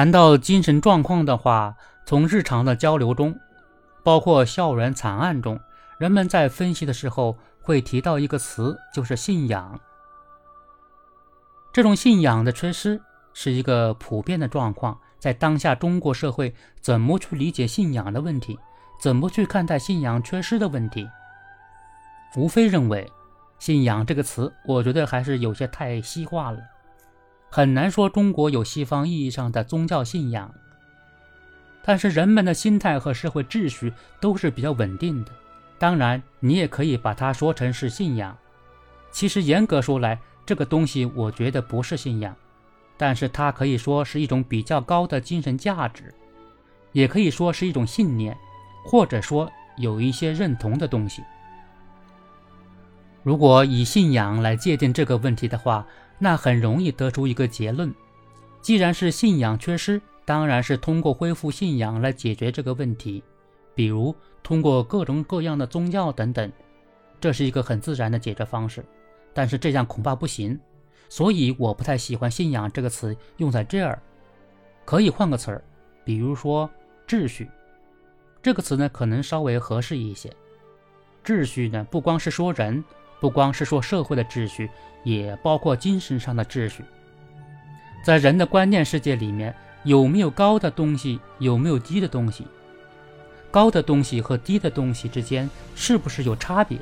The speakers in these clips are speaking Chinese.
谈到精神状况的话，从日常的交流中，包括校园惨案中，人们在分析的时候会提到一个词，就是信仰。这种信仰的缺失是一个普遍的状况。在当下中国社会，怎么去理解信仰的问题？怎么去看待信仰缺失的问题？吴非认为，信仰这个词，我觉得还是有些太西化了，很难说中国有西方意义上的宗教信仰。但是人们的心态和社会秩序都是比较稳定的，当然你也可以把它说成是信仰。其实严格说来，这个东西我觉得不是信仰。但是它可以说是一种比较高的精神价值，也可以说是一种信念，或者说有一些认同的东西。如果以信仰来界定这个问题的话，那很容易得出一个结论：既然是信仰缺失，当然是通过恢复信仰来解决这个问题，比如通过各种各样的宗教等等，这是一个很自然的解决方式。但是这样恐怕不行。所以我不太喜欢“信仰”这个词用在这儿，可以换个词儿，比如说“秩序”这个词呢，可能稍微合适一些。秩序呢，不光是说人，不光是说社会的秩序，也包括精神上的秩序。在人的观念世界里面，有没有高的东西，有没有低的东西？高的东西和低的东西之间是不是有差别？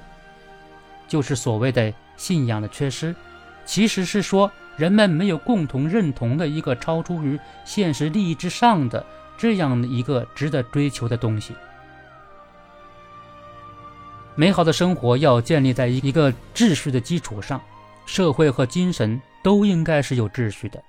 就是所谓的信仰的缺失。其实是说，人们没有共同认同的一个超出于现实利益之上的这样一个值得追求的东西。美好的生活要建立在一个秩序的基础上，社会和精神都应该是有秩序的。